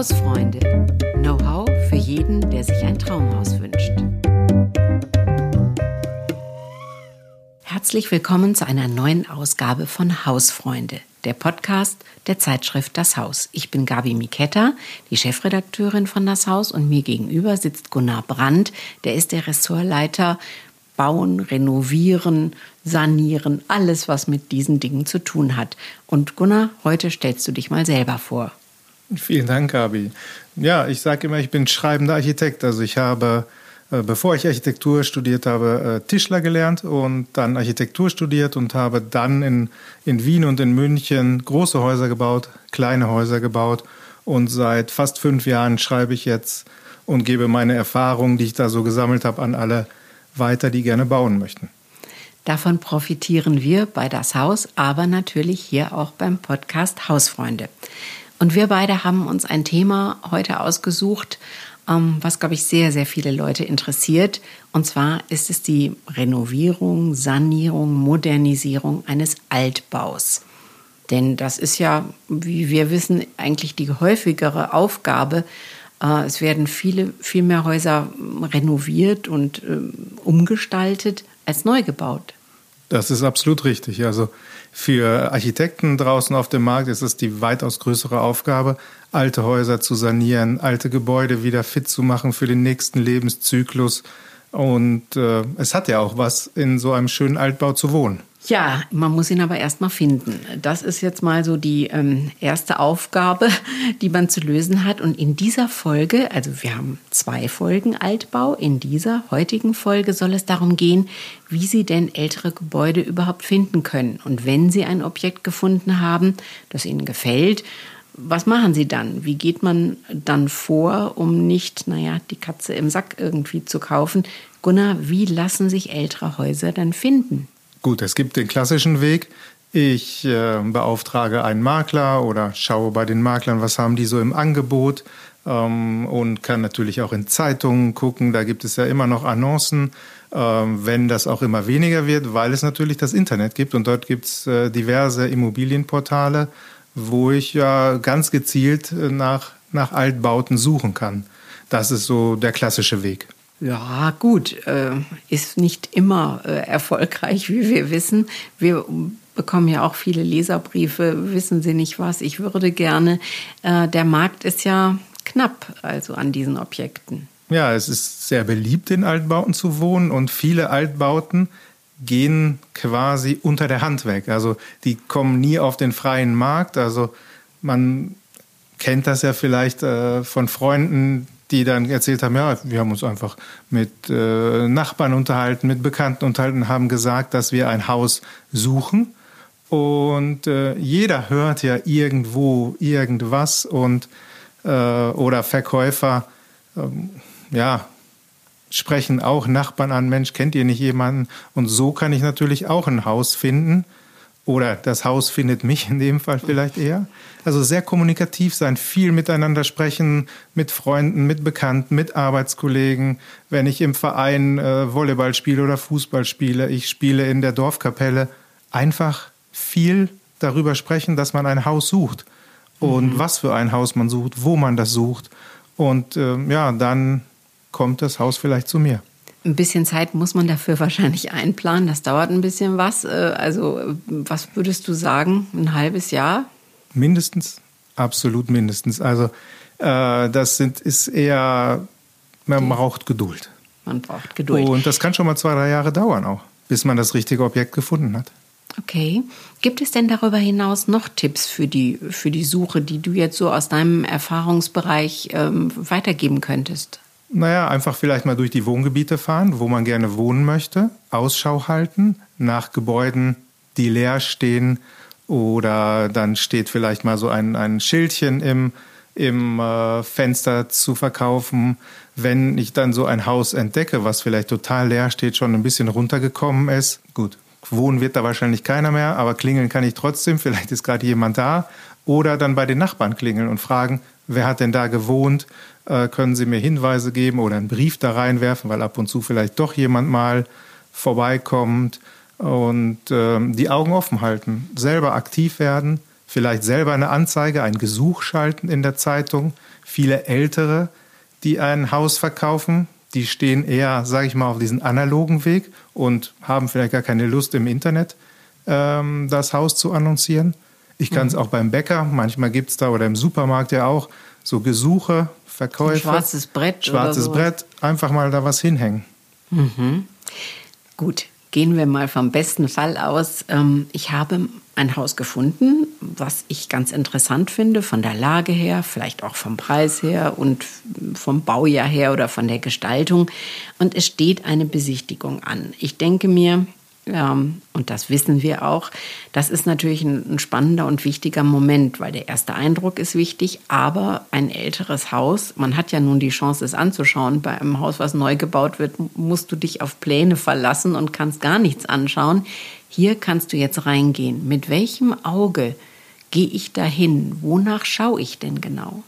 Hausfreunde. Know-how für jeden, der sich ein Traumhaus wünscht. Herzlich willkommen zu einer neuen Ausgabe von Hausfreunde, der Podcast der Zeitschrift Das Haus. Ich bin Gabi Miketta, die Chefredakteurin von Das Haus und mir gegenüber sitzt Gunnar Brandt, der ist der Ressortleiter Bauen, Renovieren, Sanieren, alles, was mit diesen Dingen zu tun hat. Und Gunnar, heute stellst du dich mal selber vor. Vielen Dank, Gabi. Ja, ich sage immer, ich bin schreibender Architekt. Also ich habe, äh, bevor ich Architektur studiert habe, äh, Tischler gelernt und dann Architektur studiert und habe dann in, in Wien und in München große Häuser gebaut, kleine Häuser gebaut. Und seit fast fünf Jahren schreibe ich jetzt und gebe meine Erfahrungen, die ich da so gesammelt habe, an alle weiter, die gerne bauen möchten. Davon profitieren wir bei das Haus, aber natürlich hier auch beim Podcast Hausfreunde. Und wir beide haben uns ein Thema heute ausgesucht, ähm, was, glaube ich, sehr, sehr viele Leute interessiert. Und zwar ist es die Renovierung, Sanierung, Modernisierung eines Altbaus. Denn das ist ja, wie wir wissen, eigentlich die häufigere Aufgabe äh, es werden viele, viel mehr Häuser renoviert und ähm, umgestaltet als neu gebaut. Das ist absolut richtig. Also für Architekten draußen auf dem Markt ist es die weitaus größere Aufgabe, alte Häuser zu sanieren, alte Gebäude wieder fit zu machen für den nächsten Lebenszyklus. Und äh, es hat ja auch was, in so einem schönen Altbau zu wohnen. Ja, man muss ihn aber erst mal finden. Das ist jetzt mal so die ähm, erste Aufgabe, die man zu lösen hat. Und in dieser Folge, also wir haben zwei Folgen Altbau, in dieser heutigen Folge soll es darum gehen, wie Sie denn ältere Gebäude überhaupt finden können. Und wenn Sie ein Objekt gefunden haben, das Ihnen gefällt, was machen Sie dann? Wie geht man dann vor, um nicht, naja, die Katze im Sack irgendwie zu kaufen? Gunnar, wie lassen sich ältere Häuser dann finden? Gut, es gibt den klassischen Weg. Ich äh, beauftrage einen Makler oder schaue bei den Maklern, was haben die so im Angebot ähm, und kann natürlich auch in Zeitungen gucken. Da gibt es ja immer noch Annoncen, äh, wenn das auch immer weniger wird, weil es natürlich das Internet gibt und dort gibt es äh, diverse Immobilienportale, wo ich ja ganz gezielt äh, nach, nach Altbauten suchen kann. Das ist so der klassische Weg. Ja, gut, äh, ist nicht immer äh, erfolgreich, wie wir wissen. Wir bekommen ja auch viele Leserbriefe, wissen Sie nicht was, ich würde gerne. Der Markt ist ja knapp, also an diesen Objekten. Ja, es ist sehr beliebt, in Altbauten zu wohnen und viele Altbauten gehen quasi unter der Hand weg. Also die kommen nie auf den freien Markt. Also man kennt das ja vielleicht äh, von Freunden, die dann erzählt haben, ja, wir haben uns einfach mit äh, Nachbarn unterhalten, mit Bekannten unterhalten, haben gesagt, dass wir ein Haus suchen. Und äh, jeder hört ja irgendwo irgendwas und äh, oder Verkäufer, ähm, ja, sprechen auch Nachbarn an, Mensch, kennt ihr nicht jemanden? Und so kann ich natürlich auch ein Haus finden oder das Haus findet mich in dem Fall vielleicht eher. Also sehr kommunikativ sein, viel miteinander sprechen, mit Freunden, mit Bekannten, mit Arbeitskollegen. Wenn ich im Verein äh, Volleyball spiele oder Fußball spiele, ich spiele in der Dorfkapelle, einfach viel darüber sprechen, dass man ein Haus sucht und mhm. was für ein Haus man sucht, wo man das sucht. Und äh, ja, dann kommt das Haus vielleicht zu mir. Ein bisschen Zeit muss man dafür wahrscheinlich einplanen. Das dauert ein bisschen was. Äh, also, was würdest du sagen? Ein halbes Jahr? Mindestens, absolut mindestens. Also, äh, das sind, ist eher, man braucht Geduld. Man braucht Geduld. Und das kann schon mal zwei, drei Jahre dauern auch, bis man das richtige Objekt gefunden hat. Okay. Gibt es denn darüber hinaus noch Tipps für die, für die Suche, die du jetzt so aus deinem Erfahrungsbereich ähm, weitergeben könntest? Naja, einfach vielleicht mal durch die Wohngebiete fahren, wo man gerne wohnen möchte, Ausschau halten nach Gebäuden, die leer stehen oder dann steht vielleicht mal so ein, ein Schildchen im, im äh, Fenster zu verkaufen. Wenn ich dann so ein Haus entdecke, was vielleicht total leer steht, schon ein bisschen runtergekommen ist, gut, wohnen wird da wahrscheinlich keiner mehr, aber klingeln kann ich trotzdem, vielleicht ist gerade jemand da. Oder dann bei den Nachbarn klingeln und fragen, wer hat denn da gewohnt? Äh, können Sie mir Hinweise geben oder einen Brief da reinwerfen, weil ab und zu vielleicht doch jemand mal vorbeikommt und äh, die Augen offen halten, selber aktiv werden, vielleicht selber eine Anzeige, ein Gesuch schalten in der Zeitung. Viele Ältere, die ein Haus verkaufen, die stehen eher, sage ich mal, auf diesen analogen Weg und haben vielleicht gar keine Lust im Internet ähm, das Haus zu annoncieren. Ich kann es mhm. auch beim Bäcker, manchmal gibt es da oder im Supermarkt ja auch so Gesuche, Verkäufe. Ein schwarzes Brett. Schwarzes so. Brett, einfach mal da was hinhängen. Mhm. Gut, gehen wir mal vom besten Fall aus. Ähm, ich habe ein Haus gefunden, was ich ganz interessant finde, von der Lage her, vielleicht auch vom Preis her und vom Baujahr her oder von der Gestaltung. Und es steht eine Besichtigung an. Ich denke mir, ähm, und das wissen wir auch, das ist natürlich ein, ein, spannender und wichtiger Moment, weil der erste Eindruck ist wichtig, aber ein älteres Haus, man hat ja nun die Chance, es anzuschauen. Bei einem Haus, was neu gebaut wird, musst du dich auf Pläne verlassen und kannst gar nichts anschauen. Hier kannst du jetzt reingehen. Mit welchem Auge gehe ich dahin? Wonach schaue ich denn genau?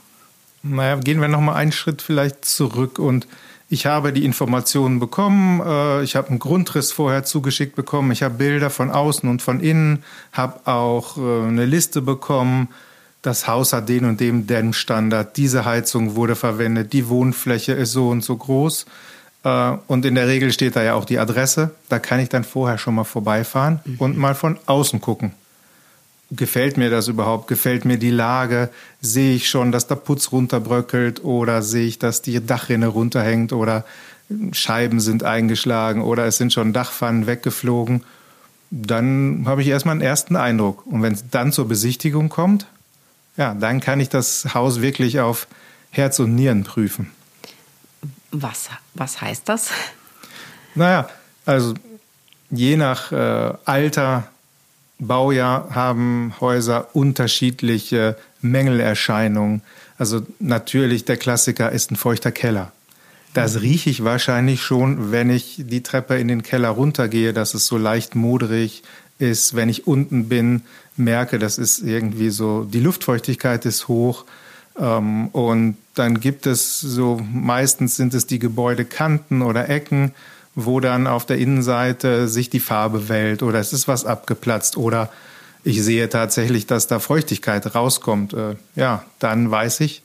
Naja, gehen wir noch mal einen Schritt vielleicht zurück und ich habe die Informationen bekommen, äh, ich habe einen Grundriss vorher zugeschickt bekommen, ich habe Bilder von außen und von innen, habe auch äh, eine Liste bekommen. Das Haus hat den und den Dämmstandard, diese Heizung wurde verwendet, die Wohnfläche ist so und so groß. Äh, und in der Regel steht da ja auch die Adresse. Da kann ich dann vorher schon mal vorbeifahren mhm. und mal von außen gucken gefällt mir das überhaupt? Gefällt mir die Lage? Sehe ich schon, dass der Putz runterbröckelt oder sehe ich, dass die Dachrinne runterhängt oder Scheiben sind eingeschlagen oder es sind schon Dachpfannen weggeflogen? Dann habe ich erstmal einen ersten Eindruck. Und wenn es dann zur Besichtigung kommt, ja, dann kann ich das Haus wirklich auf Herz und Nieren prüfen. Was, was heißt das? Naja, also je nach äh, Alter Baujahr haben Häuser unterschiedliche Mängelerscheinungen. Also natürlich der Klassiker ist ein feuchter Keller. Das rieche ich wahrscheinlich schon, wenn ich die Treppe in den Keller runtergehe, dass es so leicht modrig ist. Wenn ich unten bin, merke, das ist irgendwie so, die Luftfeuchtigkeit ist hoch. Ähm, und dann gibt es so, meistens sind es die Gebäudekanten oder Ecken, wo dann auf der Innenseite sich die Farbe wählt oder es ist was abgeplatzt oder ich sehe tatsächlich, dass da Feuchtigkeit rauskommt. Äh, ja, dann weiß ich,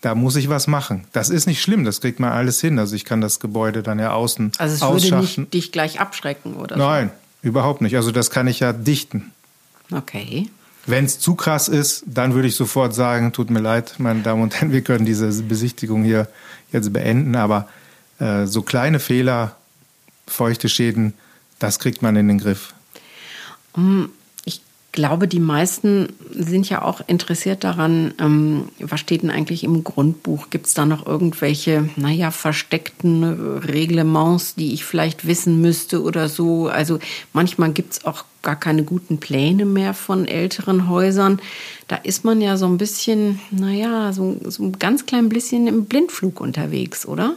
da muss ich was machen. Das ist nicht schlimm, das kriegt man alles hin. Also ich kann das Gebäude dann ja außen Also es würde nicht dich gleich abschrecken oder Nein, so? überhaupt nicht. Also das kann ich ja dichten. Okay. Wenn es zu krass ist, dann würde ich sofort sagen, tut mir leid, meine Damen und Herren, wir können diese Besichtigung hier jetzt beenden. Aber äh, so kleine Fehler feuchte Schäden, das kriegt man in den Griff. Ich glaube, die meisten sind ja auch interessiert daran, was steht denn eigentlich im Grundbuch? Gibt es da noch irgendwelche, naja, versteckten Reglements, die ich vielleicht wissen müsste oder so? Also manchmal gibt es auch gar keine guten Pläne mehr von älteren Häusern. Da ist man ja so ein bisschen, naja, so, so ein ganz klein bisschen im Blindflug unterwegs, oder?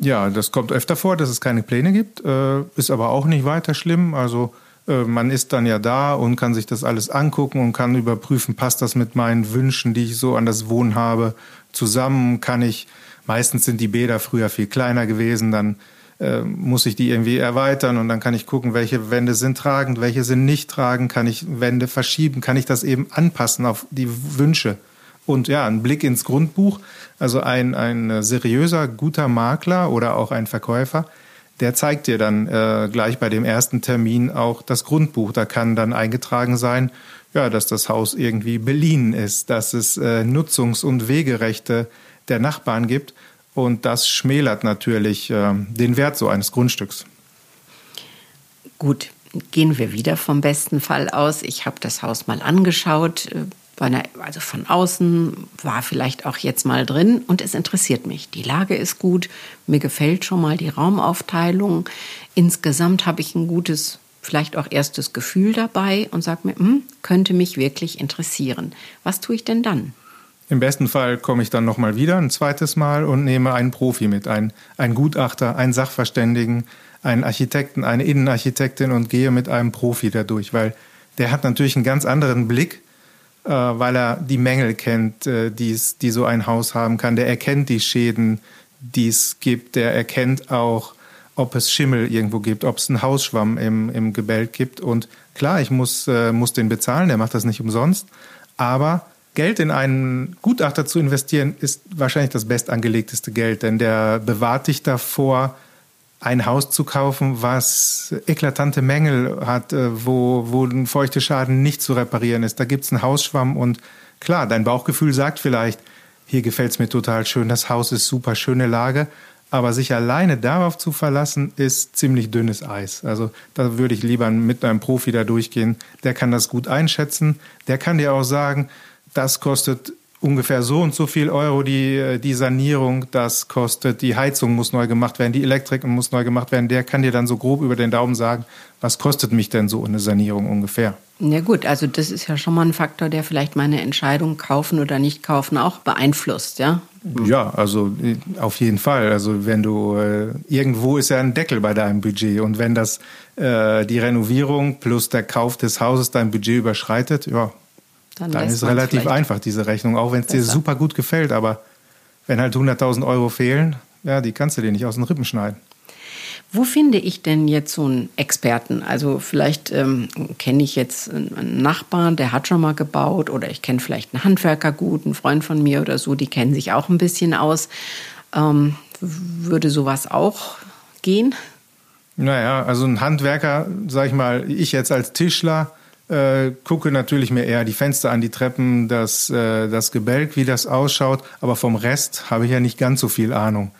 Ja, das kommt öfter vor, dass es keine Pläne gibt, äh, ist aber auch nicht weiter schlimm. Also äh, man ist dann ja da und kann sich das alles angucken und kann überprüfen, passt das mit meinen Wünschen, die ich so an das Wohnen habe, zusammen? Kann ich, meistens sind die Bäder früher viel kleiner gewesen, dann äh, muss ich die irgendwie erweitern und dann kann ich gucken, welche Wände sind tragend, welche sind nicht tragend, kann ich Wände verschieben, kann ich das eben anpassen auf die Wünsche. Und ja, ein Blick ins Grundbuch, also ein, ein seriöser, guter Makler oder auch ein Verkäufer, der zeigt dir dann äh, gleich bei dem ersten Termin auch das Grundbuch. Da kann dann eingetragen sein, ja, dass das Haus irgendwie beliehen ist, dass es äh, Nutzungs- und Wegerechte der Nachbarn gibt. Und das schmälert natürlich äh, den Wert so eines Grundstücks. Gut, gehen wir wieder vom besten Fall aus. Ich habe das Haus mal angeschaut, einer, also von außen, war vielleicht auch jetzt mal drin und es interessiert mich. Die Lage ist gut, mir gefällt schon mal die Raumaufteilung. Insgesamt habe ich ein gutes, vielleicht auch erstes Gefühl dabei und sage mir, hm, könnte mich wirklich interessieren. Was tue ich denn dann? Im besten Fall komme ich dann nochmal wieder ein zweites Mal und nehme einen Profi mit, einen, einen Gutachter, einen Sachverständigen, einen Architekten, eine Innenarchitektin und gehe mit einem Profi dadurch, weil der hat natürlich einen ganz anderen Blick weil er die Mängel kennt, äh, die's, die so ein Haus haben kann. Der erkennt die Schäden, die es gibt. Der erkennt auch, ob es Schimmel irgendwo gibt, ob es einen Hausschwamm im, im Gebälk gibt. Und klar, ich muss, äh, muss den bezahlen, der macht das nicht umsonst. Aber Geld in einen Gutachter zu investieren, ist wahrscheinlich das bestangelegteste Geld, denn der bewahrt dich davor, ein Haus zu kaufen, was eklatante Mängel hat, äh, wo, wo ein feuchter Schaden nicht zu reparieren ist. Da gibt es einen Hausschwamm und klar, dein Bauchgefühl sagt vielleicht, hier gefällt es mir total schön, das Haus ist super, schöne Lage, aber sich alleine darauf zu verlassen, ist ziemlich dünnes Eis. Also da würde ich lieber mit einem Profi da durchgehen. Der kann das gut einschätzen. Der kann dir auch sagen, das kostet ungefähr so und so viel Euro die, äh, die Sanierung, das kostet, die Heizung muss neu gemacht werden, die Elektrik muss neu gemacht werden. Der kann dir dann so grob über den Daumen sagen, was kostet mich denn so eine Sanierung ungefähr. Ja gut, also das ist ja schon mal ein Faktor, der vielleicht meine Entscheidung kaufen oder nicht kaufen auch beeinflusst, ja? Ja, also äh, auf jeden Fall. Also wenn du äh, irgendwo ist ja ein Deckel bei deinem Budget und wenn das äh, die Renovierung plus der Kauf des Hauses dein Budget überschreitet, ja, dann, dann ist relativ einfach diese Rechnung, auch wenn es dir super gut gefällt. Aber wenn halt 100.000 Euro fehlen, ja, die kannst du dir nicht aus den Rippen schneiden. Wo finde ich denn jetzt so einen Experten? Also vielleicht ähm, kenne ich jetzt einen Nachbarn, der hat schon mal gebaut oder ich kenne vielleicht einen Handwerker gut, einen Freund von mir oder so, die kennen sich auch ein bisschen aus. Ähm, würde sowas auch gehen? Naja, also ein Handwerker, sag ich mal, ich jetzt als Tischler, äh, gucke natürlich mir eher die Fenster an, die Treppen, das, äh, das Gebälk, wie das ausschaut, aber vom Rest habe ich ja nicht ganz so viel Ahnung.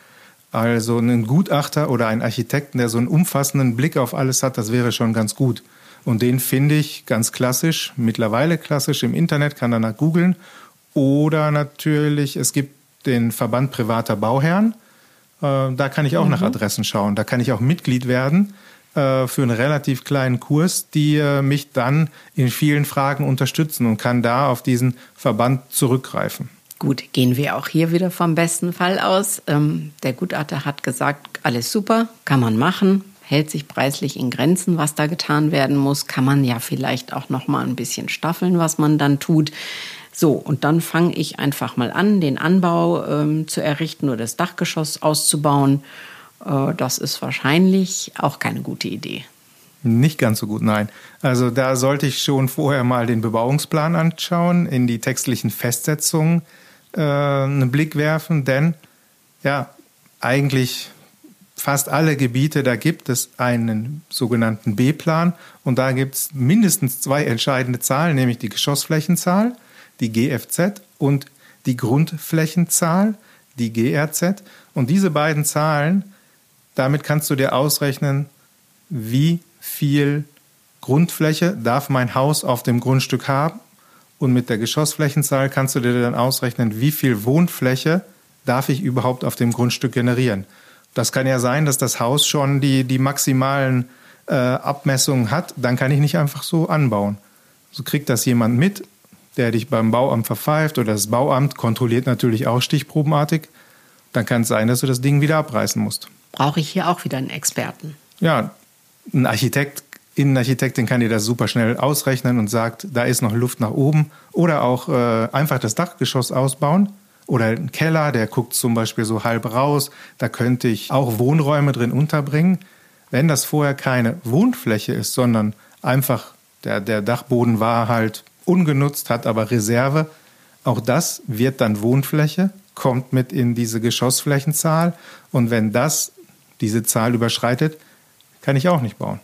Also einen Gutachter oder einen Architekten, der so einen umfassenden Blick auf alles hat, das wäre schon ganz gut. Und den finde ich ganz klassisch, mittlerweile klassisch im Internet, kann danach googeln. Oder natürlich, es gibt den Verband privater Bauherren. Äh, da kann ich auch mhm. nach Adressen schauen. Da kann ich auch Mitglied werden. Äh, für einen relativ kleinen Kurs, die äh, mich dann in vielen Fragen unterstützen und kann da auf diesen Verband zurückgreifen. Gut, gehen wir auch hier wieder vom besten Fall aus. Ähm, der Gutachter hat gesagt, alles super, kann man machen, hält sich preislich in Grenzen, was da getan werden muss, kann man ja vielleicht auch noch mal ein bisschen staffeln, was man dann tut. So, und dann fange ich einfach mal an, den Anbau ähm, zu errichten oder das Dachgeschoss auszubauen das ist wahrscheinlich auch keine gute Idee. Nicht ganz so gut, nein. Also da sollte ich schon vorher mal den Bebauungsplan anschauen, in die textlichen Festsetzungen äh, einen Blick werfen, denn ja, eigentlich fast alle Gebiete, da gibt es einen sogenannten B-Plan und da gibt es mindestens zwei entscheidende Zahlen, nämlich die Geschossflächenzahl, die GFZ und die Grundflächenzahl, die GRZ. Und diese beiden Zahlen damit kannst du dir ausrechnen, wie viel Grundfläche darf mein Haus auf dem Grundstück haben. Und mit der Geschossflächenzahl kannst du dir dann ausrechnen, wie viel Wohnfläche darf ich überhaupt auf dem Grundstück generieren. Das kann ja sein, dass das Haus schon die, die maximalen äh, Abmessungen hat. Dann kann ich nicht einfach so anbauen. So kriegt das jemand mit, der dich beim Bauamt verpfeift oder das Bauamt kontrolliert natürlich auch stichprobenartig. Dann kann es sein, dass du das Ding wieder abreißen musst brauche ich hier auch wieder einen Experten. Ja, ein Architekt, Innenarchitektin kann dir das super schnell ausrechnen und sagt, da ist noch Luft nach oben. Oder auch äh, einfach das Dachgeschoss ausbauen. Oder ein Keller, der guckt zum Beispiel so halb raus. Da könnte ich auch Wohnräume drin unterbringen. Wenn das vorher keine Wohnfläche ist, sondern einfach der, der Dachboden war halt ungenutzt, hat aber Reserve, auch das wird dann Wohnfläche, kommt mit in diese Geschossflächenzahl. Und wenn das diese Zahl überschreitet, kann ich auch nicht bauen.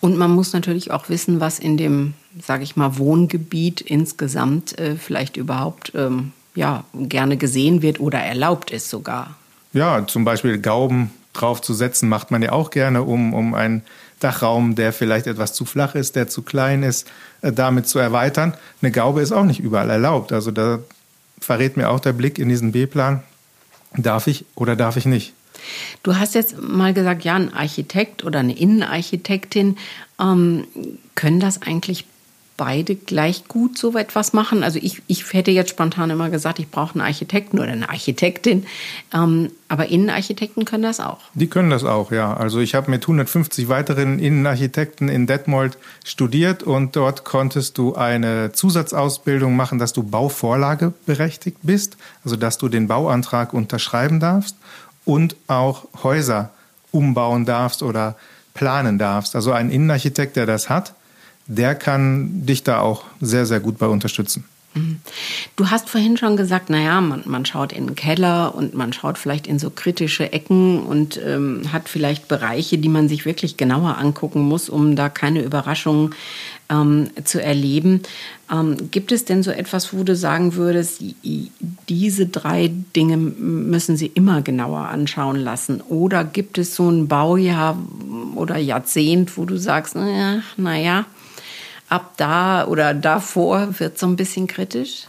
Und man muss natürlich auch wissen, was in dem, sage ich mal, Wohngebiet insgesamt äh, vielleicht überhaupt ähm, ja, gerne gesehen wird oder erlaubt ist sogar. Ja, zum Beispiel Gauben draufzusetzen, macht man ja auch gerne, um, um einen Dachraum, der vielleicht etwas zu flach ist, der zu klein ist, äh, damit zu erweitern. Eine Gaube ist auch nicht überall erlaubt. Also da verrät mir auch der Blick in diesen B-Plan, darf ich oder darf ich nicht. Du hast jetzt mal gesagt, ja, ein Architekt oder eine Innenarchitektin ähm, können das eigentlich beide gleich gut so etwas machen? Also ich, ich hätte jetzt spontan immer gesagt, ich brauche einen Architekten oder eine Architektin, ähm, aber Innenarchitekten können das auch. Die können das auch, ja. Also ich habe mit 150 weiteren Innenarchitekten in Detmold studiert und dort konntest du eine Zusatzausbildung machen, dass du Bauvorlage berechtigt bist, also dass du den Bauantrag unterschreiben darfst und auch Häuser umbauen darfst oder planen darfst. Also ein Innenarchitekt, der das hat, der kann dich da auch sehr, sehr gut bei unterstützen. Mhm. Du hast vorhin schon gesagt, naja, man, man schaut in den Keller und man schaut vielleicht in so kritische Ecken und ähm, hat vielleicht Bereiche, die man sich wirklich genauer angucken muss, um da keine Überraschungen ähm, zu erleben. Ähm, gibt es denn so etwas, wo du sagen würdest, diese drei Dinge müssen Sie immer genauer anschauen lassen? Oder gibt es so ein Baujahr oder Jahrzehnt, wo du sagst, naja, naja, ab da oder davor wird so ein bisschen kritisch?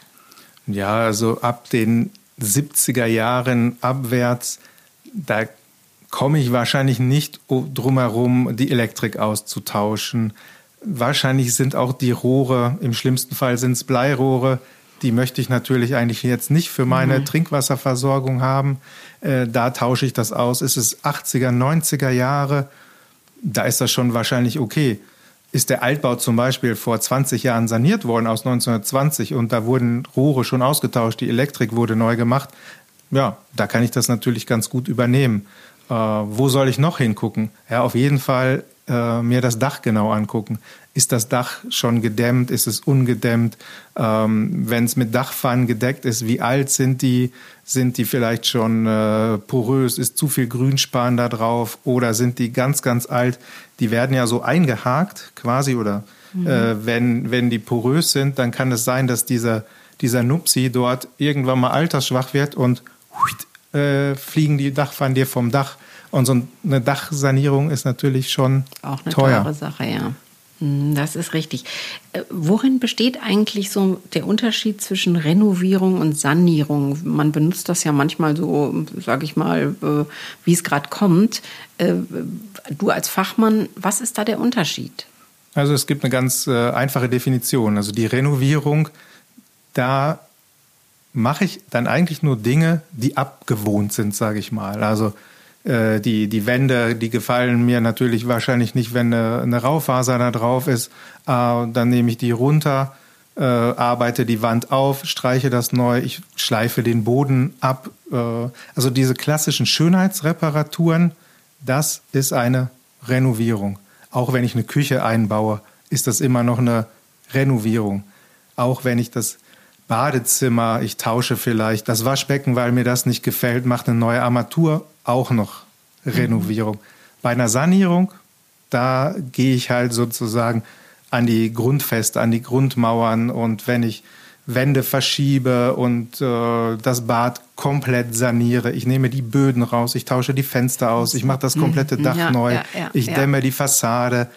Ja, also ab den 70er Jahren abwärts, da komme ich wahrscheinlich nicht drum herum, die Elektrik auszutauschen. Wahrscheinlich sind auch die Rohre, im schlimmsten Fall sind es Bleirohre, die möchte ich natürlich eigentlich jetzt nicht für meine mhm. Trinkwasserversorgung haben. Äh, da tausche ich das aus. Ist es 80er, 90er Jahre, da ist das schon wahrscheinlich okay ist der Altbau zum Beispiel vor 20 Jahren saniert worden aus 1920 und da wurden Rohre schon ausgetauscht, die Elektrik wurde neu gemacht. Ja, da kann ich das natürlich ganz gut übernehmen. Äh, wo soll ich noch hingucken? Ja, auf jeden Fall äh, mir das Dach genau angucken. Ist das Dach schon gedämmt? Ist es ungedämmt? Ähm, Wenn es mit Dachpfannen gedeckt ist, wie alt sind die? Sind die vielleicht schon äh, porös? Ist zu viel Grünspan da drauf? Oder sind die ganz, ganz alt? Die werden ja so eingehakt quasi oder mhm. äh, wenn, wenn die porös sind, dann kann es sein, dass dieser, dieser Nupsi dort irgendwann mal altersschwach wird und äh, fliegen die Dachpfannen dir vom Dach. Und so eine Dachsanierung ist natürlich schon auch eine teuer. teure Sache, ja. Hm, das ist richtig. Äh, worin besteht eigentlich so der Unterschied zwischen Renovierung und Sanierung? Man benutzt das ja manchmal so, sage ich mal, äh, wie es gerade kommt. Äh, du als Fachmann, was ist da der Unterschied? Also es gibt eine ganz einfache Definition. Also die Renovierung, da mache ich dann eigentlich nur Dinge, die abgewohnt sind, sage ich mal. Also äh, die, die Wände, die gefallen mir natürlich wahrscheinlich nicht, wenn eine, eine Raufaser da drauf ist. Äh, dann nehme ich die runter, äh, arbeite die Wand auf, streiche das neu, ich schleife den Boden ab. Äh, also diese klassischen Schönheitsreparaturen, das ist eine Renovierung. Auch wenn ich eine Küche einbaue, ist das immer noch eine Renovierung. Auch wenn ich das Badezimmer, ich tausche vielleicht das Waschbecken, weil mir das nicht gefällt, mache eine neue Armatur, auch noch Renovierung. Mhm. Bei einer Sanierung, da gehe ich halt sozusagen an die Grundfeste, an die Grundmauern und wenn ich Wände verschiebe und äh, das Bad komplett saniere. Ich nehme die Böden raus, ich tausche die Fenster aus, ich mache das komplette mhm. Dach ja, neu, ja, ja, ich dämme die Fassade.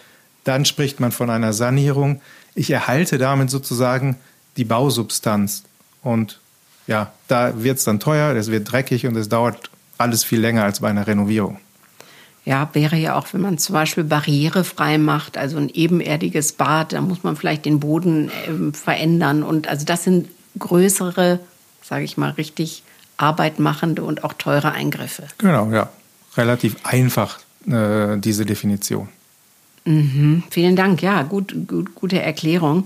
Dann spricht man von einer Sanierung. Ich erhalte damit sozusagen die Bausubstanz. Und ja, da wird es dann teuer, es wird dreckig und es dauert alles viel länger als bei einer Renovierung. Ja, wäre ja auch, wenn man zum Beispiel barrierefrei macht, also ein ebenerdiges Bad, da muss man vielleicht den Boden äh, verändern. Und also das sind größere, sage ich mal, richtig arbeitmachende und auch teure Eingriffe. Genau, ja. Relativ einfach äh, diese Definition. Mhm, vielen Dank, ja, gut, gut, gute Erklärung.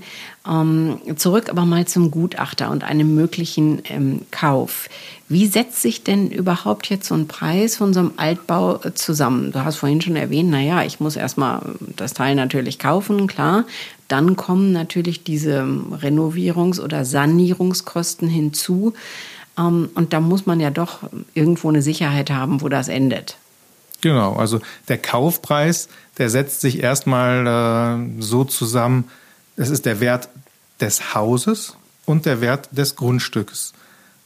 Ähm, zurück aber mal zum Gutachter und einem möglichen ähm, Kauf. Wie setzt sich denn überhaupt jetzt so ein Preis von so einem Altbau äh, zusammen? Du hast vorhin schon erwähnt, naja, ich muss erstmal das Teil natürlich kaufen, klar. Dann kommen natürlich diese Renovierungs- oder Sanierungskosten hinzu. Ähm, und da muss man ja doch irgendwo eine Sicherheit haben, wo das endet. Genau, also der Kaufpreis, der setzt sich erstmal äh, so zusammen, es ist der Wert des Hauses und der Wert des Grundstückes.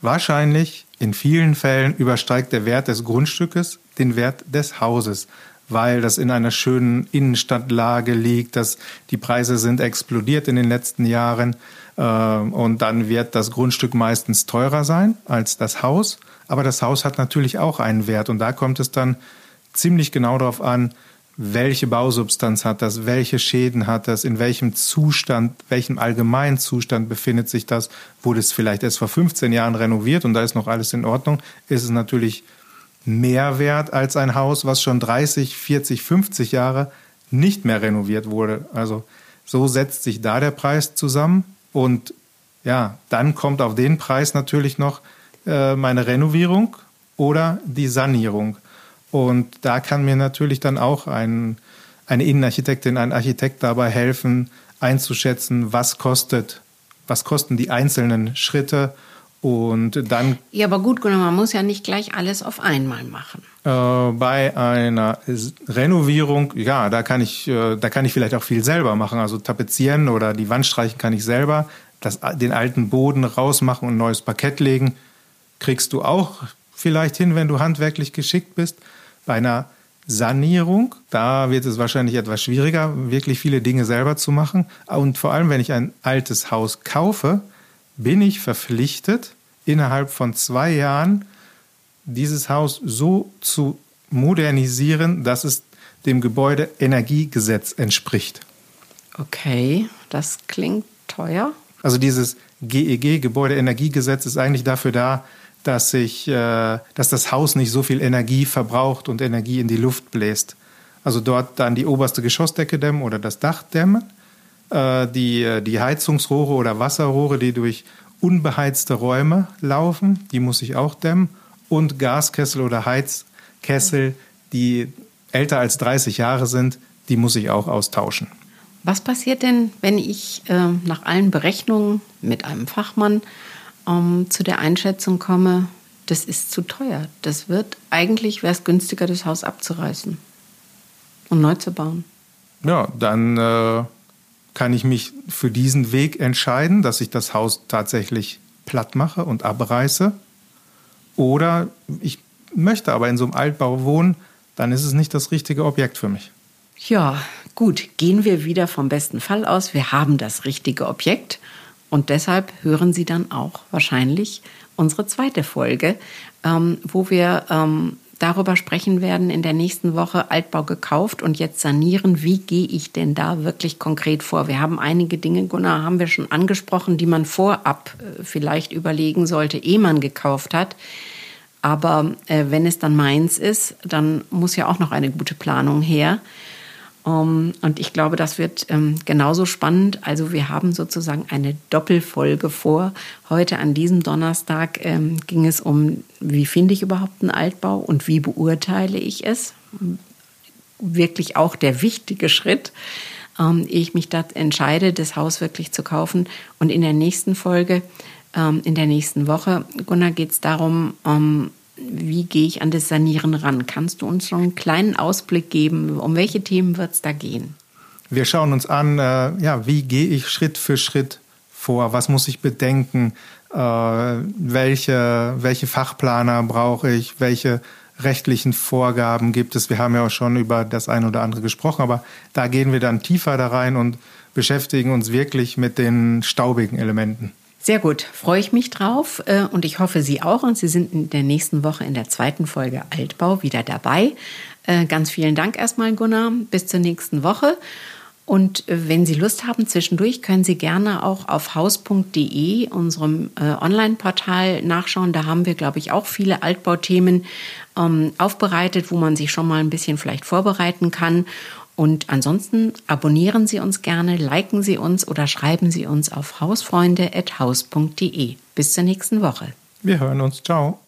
Wahrscheinlich in vielen Fällen übersteigt der Wert des Grundstückes den Wert des Hauses, weil das in einer schönen Innenstadtlage liegt, dass die Preise sind explodiert in den letzten Jahren äh, und dann wird das Grundstück meistens teurer sein als das Haus, aber das Haus hat natürlich auch einen Wert und da kommt es dann ziemlich genau darauf an, welche Bausubstanz hat das, welche Schäden hat das, in welchem Zustand, welchem allgemeinen Zustand befindet sich das, wurde es vielleicht erst vor 15 Jahren renoviert und da ist noch alles in Ordnung, ist es natürlich mehr wert als ein Haus, was schon 30, 40, 50 Jahre nicht mehr renoviert wurde. Also so setzt sich da der Preis zusammen und ja, dann kommt auf den Preis natürlich noch äh, meine Renovierung oder die Sanierung. Und da kann mir natürlich dann auch ein, eine Innenarchitektin, ein Architekt dabei helfen, einzuschätzen, was kostet, was kosten die einzelnen Schritte und dann. Ja, aber gut, man muss ja nicht gleich alles auf einmal machen. Äh, bei einer Renovierung, ja, da kann ich, äh, da kann ich vielleicht auch viel selber machen. Also tapezieren oder die Wand streichen kann ich selber. Das, den alten Boden rausmachen und ein neues Parkett legen, kriegst du auch vielleicht hin, wenn du handwerklich geschickt bist. Bei einer Sanierung, da wird es wahrscheinlich etwas schwieriger, wirklich viele Dinge selber zu machen. Und vor allem, wenn ich ein altes Haus kaufe, bin ich verpflichtet, innerhalb von zwei Jahren dieses Haus so zu modernisieren, dass es dem Gebäudeenergiegesetz entspricht. Okay, das klingt teuer. Also dieses GEG, Gebäudeenergiegesetz, ist eigentlich dafür da, dass, ich, äh, dass das Haus nicht so viel Energie verbraucht und Energie in die Luft bläst. Also dort dann die oberste Geschossdecke dämmen oder das Dach dämmen, äh, die, äh, die Heizungsrohre oder Wasserrohre, die durch unbeheizte Räume laufen, die muss ich auch dämmen und Gaskessel oder Heizkessel, die älter als 30 Jahre sind, die muss ich auch austauschen. Was passiert denn, wenn ich äh, nach allen Berechnungen mit einem Fachmann ähm, zu der Einschätzung komme, das ist zu teuer. Das wird eigentlich, wäre es günstiger, das Haus abzureißen und neu zu bauen. Ja, dann äh, kann ich mich für diesen Weg entscheiden, dass ich das Haus tatsächlich platt mache und abreiße. Oder ich möchte aber in so einem Altbau wohnen, dann ist es nicht das richtige Objekt für mich. Ja, gut, gehen wir wieder vom besten Fall aus. Wir haben das richtige Objekt und deshalb hören Sie dann auch wahrscheinlich unsere zweite Folge, ähm, wo wir ähm, darüber sprechen werden in der nächsten Woche Altbau gekauft und jetzt sanieren. Wie gehe ich denn da wirklich konkret vor? Wir haben einige Dinge, Gunnar, haben wir schon angesprochen, die man vorab äh, vielleicht überlegen sollte, ehe man gekauft hat. Aber äh, wenn es dann meins ist, dann muss ja auch noch eine gute Planung her. Ähm, und ich glaube, das wird ähm, genauso spannend. Also wir haben sozusagen eine Doppelfolge vor. Heute an diesem Donnerstag ähm, ging es um, wie finde ich überhaupt einen Altbau und wie beurteile ich es. Wirklich auch der wichtige Schritt, ehe ich mich da entscheide, das Haus wirklich zu kaufen. Und in der nächsten Folge, in der nächsten Woche, Gunnar, geht es darum, wie gehe ich an das Sanieren ran? Kannst du uns schon einen kleinen Ausblick geben? Um welche Themen wird es da gehen? Wir schauen uns an, äh, ja, wie gehe ich Schritt für Schritt vor? Was muss ich bedenken? Äh, welche, welche Fachplaner brauche ich? Welche rechtlichen Vorgaben gibt es? Wir haben ja auch schon über das eine oder andere gesprochen, aber da gehen wir dann tiefer da rein und beschäftigen uns wirklich mit den staubigen Elementen. Sehr gut, freue ich mich drauf äh, und ich hoffe, Sie auch. Und Sie sind in der nächsten Woche in der zweiten Folge Altbau wieder dabei. Äh, ganz vielen Dank erstmal, Gunnar. Bis zur nächsten Woche. Und äh, wenn Sie Lust haben, zwischendurch können Sie gerne auch auf haus.de, unserem Online-Portal, nachschauen. Da haben wir, glaube ich, auch viele Altbauthemen ähm, aufbereitet, wo man sich schon mal ein bisschen vielleicht vorbereiten kann. Und ansonsten abonnieren Sie uns gerne, liken Sie uns oder schreiben Sie uns auf hausfreunde.haus.de. Bis zur nächsten Woche. Wir hören uns. Ciao.